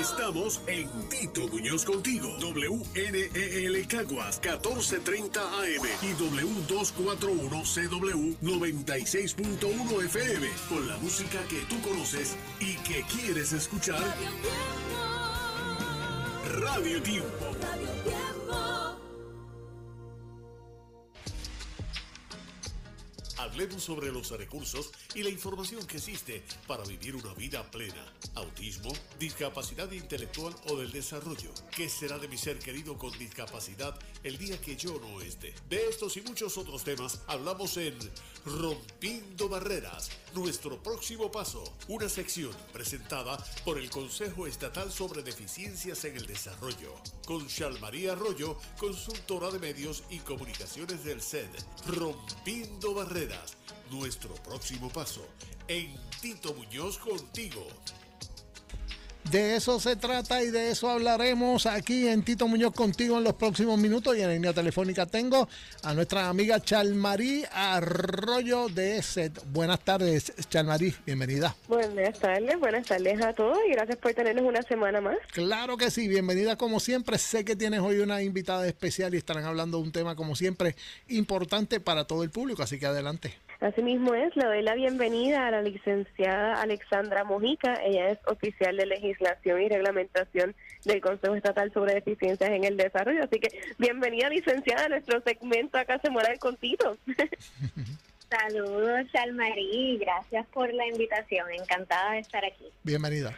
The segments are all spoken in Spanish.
Estamos en Tito Muñoz contigo. WNEL Caguas 1430 AM y W241CW 96.1 FM. Con la música que tú conoces y que quieres escuchar. Radio Tiempo. Radio Tiempo. Hablemos sobre los recursos y la información que existe para vivir una vida plena. Autismo, discapacidad intelectual o del desarrollo. ¿Qué será de mi ser querido con discapacidad el día que yo no esté? De estos y muchos otros temas hablamos en Rompiendo Barreras, nuestro próximo paso. Una sección presentada por el Consejo Estatal sobre Deficiencias en el Desarrollo. Con María Arroyo, consultora de medios y comunicaciones del SED. Rompiendo Barreras nuestro próximo paso en Tito Muñoz contigo. De eso se trata y de eso hablaremos aquí en Tito Muñoz contigo en los próximos minutos. Y en la línea telefónica tengo a nuestra amiga Chalmarí Arroyo de SET. Buenas tardes, Chalmarí, bienvenida. Buenas tardes, buenas tardes a todos y gracias por tenernos una semana más. Claro que sí, bienvenida como siempre. Sé que tienes hoy una invitada especial y estarán hablando de un tema como siempre importante para todo el público, así que adelante. Asimismo es, le doy la bienvenida a la licenciada Alexandra Mojica. Ella es oficial de legislación y reglamentación del Consejo Estatal sobre Deficiencias en el Desarrollo. Así que bienvenida, licenciada, a nuestro segmento Acá se muera el contito. Saludos, Almarí. Gracias por la invitación. Encantada de estar aquí. Bienvenida.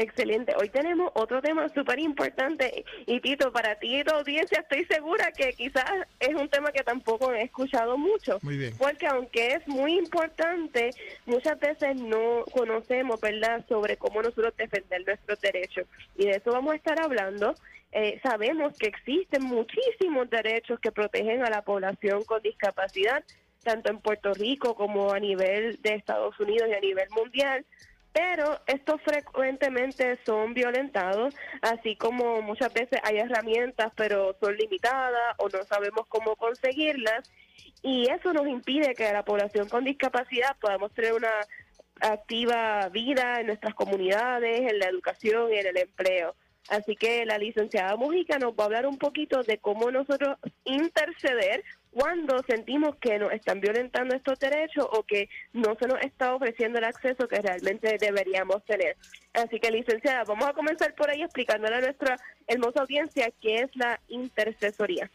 Excelente. Hoy tenemos otro tema súper importante y Tito, para ti y tu audiencia estoy segura que quizás es un tema que tampoco he escuchado mucho. Muy bien. Porque aunque es muy importante, muchas veces no conocemos, ¿verdad?, sobre cómo nosotros defender nuestros derechos. Y de eso vamos a estar hablando. Eh, sabemos que existen muchísimos derechos que protegen a la población con discapacidad, tanto en Puerto Rico como a nivel de Estados Unidos y a nivel mundial pero estos frecuentemente son violentados, así como muchas veces hay herramientas, pero son limitadas o no sabemos cómo conseguirlas, y eso nos impide que la población con discapacidad podamos tener una activa vida en nuestras comunidades, en la educación y en el empleo. Así que la licenciada Mujica nos va a hablar un poquito de cómo nosotros interceder cuando sentimos que nos están violentando estos derechos o que no se nos está ofreciendo el acceso que realmente deberíamos tener. Así que, licenciada, vamos a comenzar por ahí explicándole a nuestra hermosa audiencia qué es la intercesoría.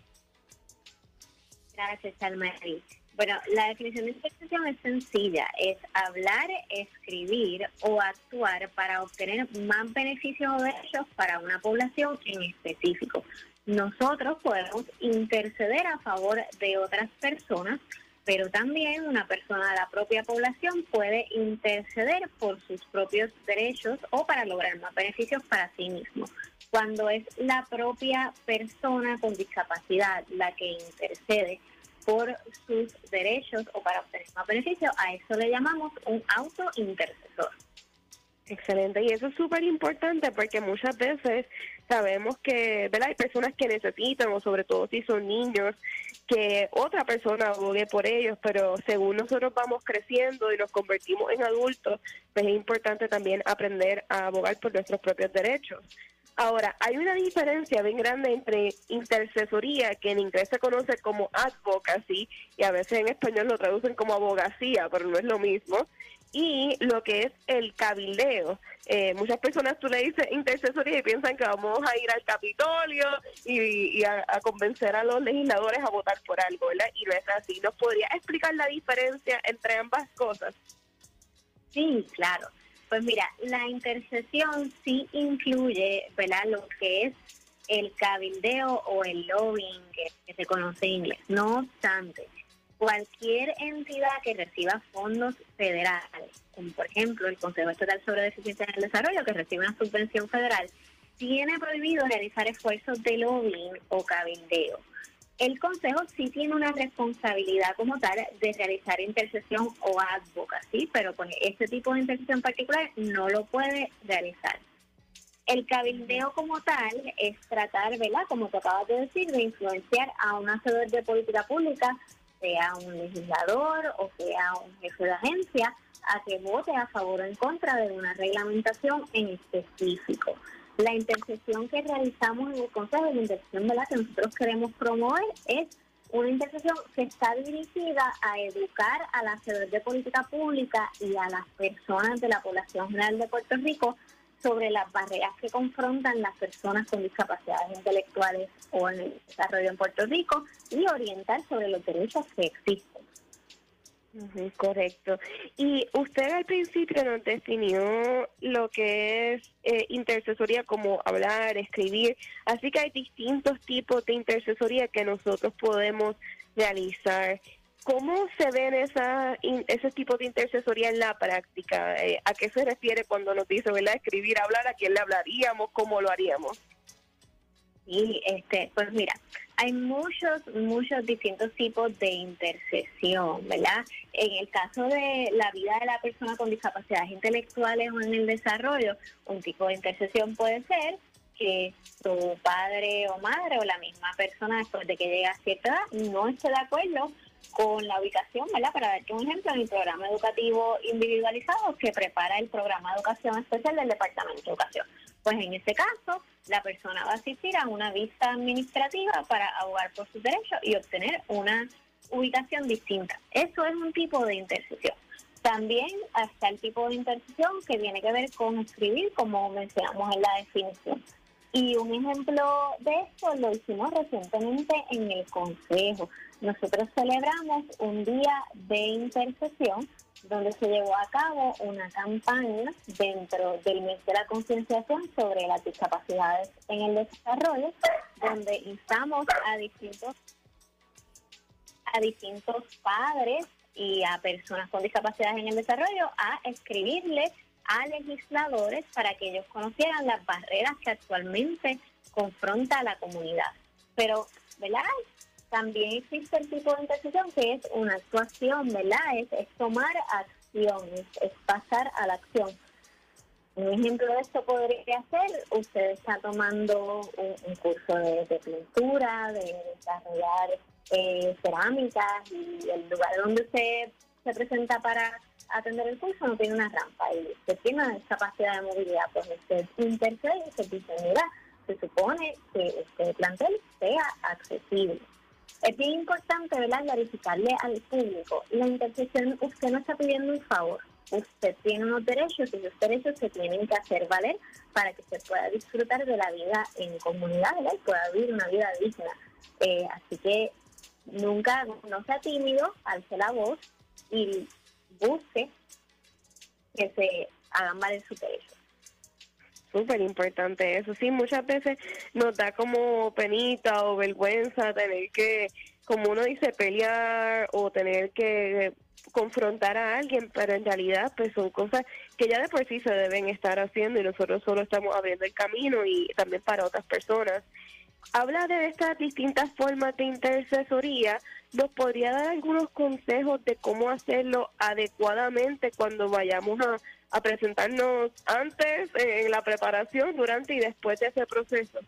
Gracias, Almarí. Bueno, la definición de intercesión es sencilla, es hablar, escribir o actuar para obtener más beneficios o derechos para una población en específico nosotros podemos interceder a favor de otras personas, pero también una persona de la propia población puede interceder por sus propios derechos o para lograr más beneficios para sí mismo. Cuando es la propia persona con discapacidad la que intercede por sus derechos o para obtener más beneficios, a eso le llamamos un autointercesor. Excelente, y eso es súper importante porque muchas veces sabemos que hay personas que necesitan, o sobre todo si son niños, que otra persona abogue por ellos, pero según nosotros vamos creciendo y nos convertimos en adultos, pues es importante también aprender a abogar por nuestros propios derechos. Ahora, hay una diferencia bien grande entre intercesoría, que en inglés se conoce como advocacy, y a veces en español lo traducen como abogacía, pero no es lo mismo, y lo que es el cabildeo. Eh, muchas personas tú le dices intercesoría y piensan que vamos a ir al Capitolio y, a, convencer a los legisladores a votar por algo, ¿verdad? Y no es así. ¿Nos podría explicar la diferencia entre ambas cosas? Sí, claro. Pues mira, la intercesión sí incluye, ¿verdad? Lo que es el cabildeo o el lobbying que, que se conoce en inglés. No obstante, cualquier entidad que reciba fondos federales, como por ejemplo el Consejo Estatal sobre Deficiencia en el Desarrollo, que recibe una subvención federal, tiene prohibido realizar esfuerzos de lobbying o cabildeo. El Consejo sí tiene una responsabilidad como tal de realizar intercesión o advocacy, pero con este tipo de intercesión particular no lo puede realizar. El cabildeo como tal es tratar, ¿verdad? Como te acabas de decir, de influenciar a un hacedor de política pública sea un legislador o sea un jefe de agencia, a que vote a favor o en contra de una reglamentación en específico. La intercesión que realizamos en el Consejo de Intercesión ¿verdad? que nosotros queremos promover es una intercesión que está dirigida a educar a la de política pública y a las personas de la población general de Puerto Rico sobre las barreras que confrontan las personas con discapacidades intelectuales o en el desarrollo en Puerto Rico y orientar sobre los derechos que existen. Correcto. Y usted al principio nos definió lo que es eh, intercesoría como hablar, escribir, así que hay distintos tipos de intercesoría que nosotros podemos realizar. ¿Cómo se ven esa, ese tipo de intercesoría en la práctica? Eh, ¿A qué se refiere cuando nos dice, ¿verdad? Escribir, hablar, ¿a quién le hablaríamos? ¿Cómo lo haríamos? Sí, este, pues mira, hay muchos, muchos distintos tipos de intercesión, ¿verdad? En el caso de la vida de la persona con discapacidades intelectuales o en el desarrollo, un tipo de intercesión puede ser que su padre o madre o la misma persona después de que llega a cierta edad no esté de acuerdo con la ubicación, ¿verdad? Para darte un ejemplo, en el programa educativo individualizado que prepara el programa de educación especial del Departamento de Educación. Pues en este caso, la persona va a asistir a una vista administrativa para abogar por sus derechos y obtener una ubicación distinta. Eso es un tipo de intercesión. También está el tipo de intercesión que tiene que ver con escribir, como mencionamos en la definición. Y un ejemplo de esto lo hicimos recientemente en el Consejo. Nosotros celebramos un día de intercesión donde se llevó a cabo una campaña dentro del mes de la concienciación sobre las discapacidades en el desarrollo, donde instamos a distintos a distintos padres y a personas con discapacidades en el desarrollo a escribirles a legisladores para que ellos conocieran las barreras que actualmente confronta a la comunidad. Pero, ¿verdad? También existe el tipo de intercesión que es una actuación, ¿verdad? Es, tomar acción, es, pasar a la acción. Un ejemplo de esto podría ser, usted está tomando un, curso de, pintura, de desarrollar eh, cerámicas y el lugar donde usted se presenta para atender el curso no tiene una rampa y usted tiene una discapacidad de movilidad, pues usted intercede y se dice, mira, se supone que este plantel sea accesible. Es bien importante, ¿verdad?, clarificarle al público, la intersección, usted no está pidiendo un favor, usted tiene unos derechos y esos derechos se tienen que hacer valer para que se pueda disfrutar de la vida en comunidad, ¿verdad?, y pueda vivir una vida digna. Eh, así que nunca, no sea tímido, alce la voz y busque que se hagan valer su derecho. Súper importante eso. Sí, muchas veces nos da como penita o vergüenza tener que, como uno dice, pelear o tener que confrontar a alguien, pero en realidad pues son cosas que ya de por sí se deben estar haciendo y nosotros solo estamos abriendo el camino y también para otras personas. Habla de estas distintas formas de intercesoría. ¿Nos podría dar algunos consejos de cómo hacerlo adecuadamente cuando vayamos a, presentarnos antes, en la preparación, durante y después de ese proceso?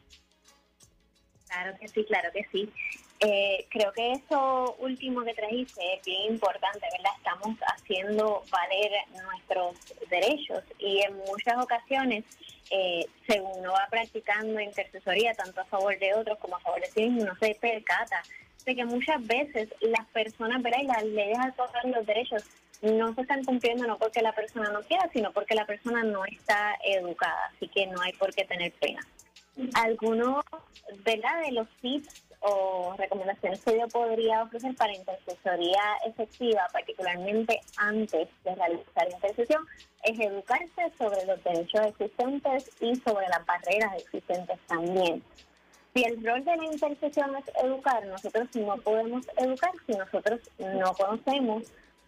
Claro que sí, claro que sí. Eh, creo que eso último que trajiste es bien importante, ¿verdad? Estamos haciendo valer nuestros derechos y en muchas ocasiones, eh, según uno va practicando intercesoría, tanto a favor de otros como a favor de sí mismo, uno se percata de que muchas veces las personas, ¿verdad? Y las leyes al tocar los derechos no se están cumpliendo no porque la persona no quiera, sino porque la persona no está educada, así que no hay por qué tener pena. Algunos, ¿verdad? De los tips o recomendaciones que yo podría ofrecer para intercesoría efectiva, particularmente antes de realizar intercesión, es educarse sobre los derechos existentes y sobre las barreras existentes también. Si el rol de la intercesión es educar, nosotros no podemos educar si nosotros no conocemos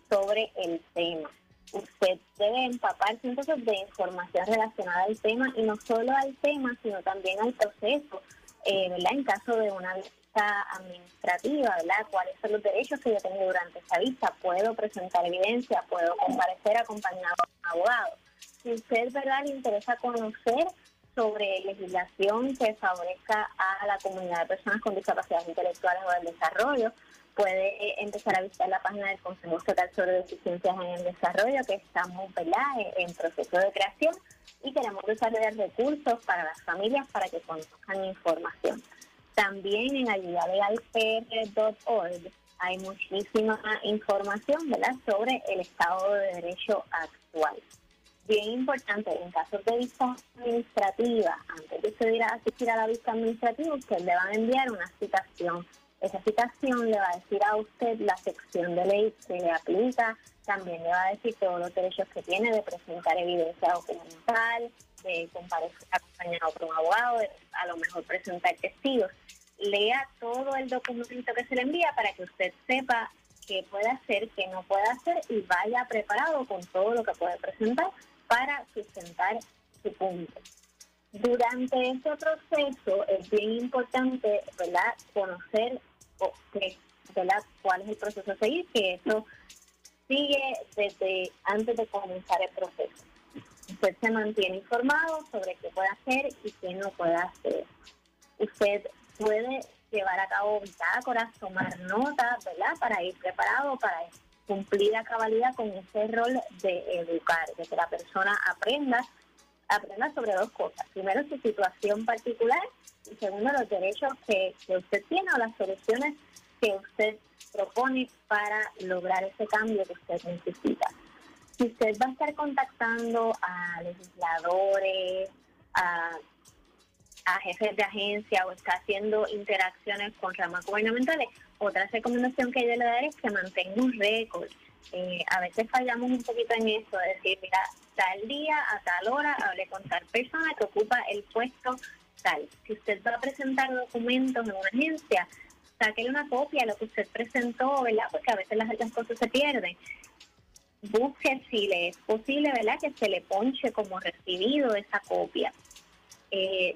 sobre el tema. Usted debe empaparse entonces de información relacionada al tema y no solo al tema, sino también al proceso, eh. En caso de una administrativa, ¿verdad? ¿Cuáles son los derechos que yo tengo durante esa vista? ¿Puedo presentar evidencia? ¿Puedo comparecer acompañado de un abogado? Si usted, ¿verdad?, le interesa conocer sobre legislación que favorezca a la comunidad de personas con discapacidades intelectuales o del desarrollo, puede empezar a visitar la página del Consejo Estatal sobre Deficiencias en el Desarrollo, que estamos en proceso de creación y queremos desarrollar recursos para las familias para que conozcan información. También en ayudalegalpr.org hay muchísima información ¿verdad? sobre el Estado de Derecho actual. Bien importante, en casos de vista administrativa, antes de usted asistir a la vista administrativa, usted le va a enviar una citación. Esa citación le va a decir a usted la sección de ley que le aplica, también le va a decir todos los derechos que tiene de presentar evidencia documental, de comparecer acompañado por un abogado, a lo mejor presentar testigos lea todo el documento que se le envía para que usted sepa qué puede hacer, qué no puede hacer y vaya preparado con todo lo que puede presentar para sustentar su punto. Durante este proceso es bien importante ¿verdad? conocer ¿verdad? cuál es el proceso a seguir, que eso sigue desde antes de comenzar el proceso. Usted se mantiene informado sobre qué puede hacer y qué no puede hacer. Usted puede llevar a cabo bitácoras, tomar notas, ¿verdad? Para ir preparado, para cumplir a cabalidad con ese rol de educar, de que la persona aprenda, aprenda sobre dos cosas. Primero, su situación particular y segundo, los derechos que, que usted tiene o las soluciones que usted propone para lograr ese cambio que usted necesita. Si usted va a estar contactando a legisladores, a jefes de agencia o está haciendo interacciones con ramas gubernamentales, otra recomendación que yo le daré es que mantenga un récord. Eh, a veces fallamos un poquito en eso, de decir, mira, tal día, a tal hora, hablé con tal persona que ocupa el puesto tal. Si usted va a presentar documentos en una agencia, sáquele una copia de lo que usted presentó, ¿verdad? Porque a veces las cosas se pierden. Busque si le es posible, ¿verdad? Que se le ponche como recibido esa copia. Eh,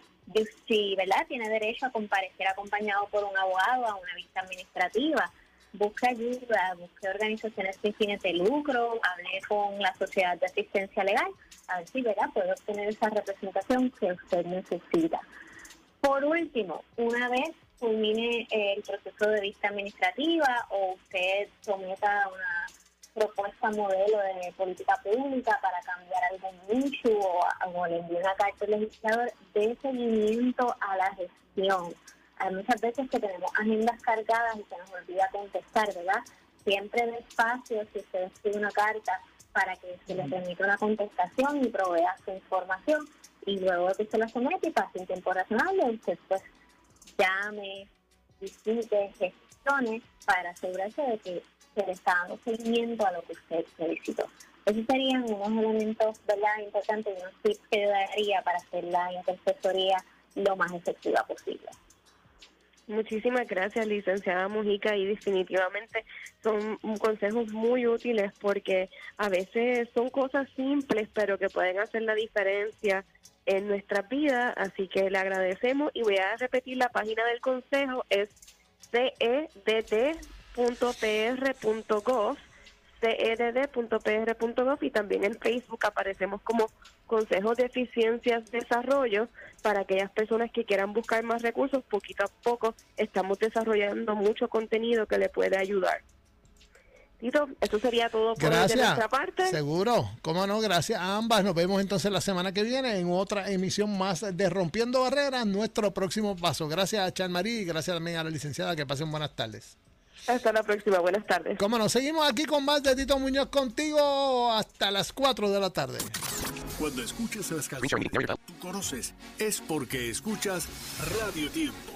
si ¿verdad? tiene derecho a comparecer acompañado por un abogado a una vista administrativa. Busque ayuda, busque organizaciones sin fines de lucro, hable con la Sociedad de Asistencia Legal, a ver si ¿verdad? puede obtener esa representación que usted necesita. Por último, una vez culmine el proceso de vista administrativa o usted someta una propuesta modelo de política pública para cambiar algún issue o, le envíe una carta al legislador de seguimiento a la gestión. Hay muchas veces que tenemos agendas cargadas y se nos olvida contestar, ¿verdad? Siempre despacio, si usted escribe una carta para que se le permita una contestación y provea su información y luego que se la somete y pase en tiempo razonable, usted pues llame, visite, gestione para asegurarse de que se le está dando seguimiento a lo que usted solicitó. Esos serían unos elementos ¿verdad? importantes unos tips que yo daría para hacer la intercesoría lo más efectiva posible. Muchísimas gracias, licenciada Mujica, y definitivamente son consejos muy útiles porque a veces son cosas simples, pero que pueden hacer la diferencia en nuestra vida, así que le agradecemos y voy a repetir la página del consejo, es CEDT cedd.pr.gov, cedd.pr.gov y también en Facebook aparecemos como Consejos de Eficiencias Desarrollo para aquellas personas que quieran buscar más recursos. Poquito a poco estamos desarrollando mucho contenido que le puede ayudar. Tito, eso sería todo por gracias. nuestra parte. Seguro, cómo no, gracias a ambas. Nos vemos entonces la semana que viene en otra emisión más de Rompiendo Barreras, nuestro próximo paso. Gracias a Charmarí y gracias también a la licenciada. Que pasen buenas tardes. Hasta la próxima, buenas tardes. Como nos seguimos aquí con más de Tito Muñoz contigo hasta las 4 de la tarde. Cuando escuchas las canciones tú conoces, es porque escuchas Radio Tiempo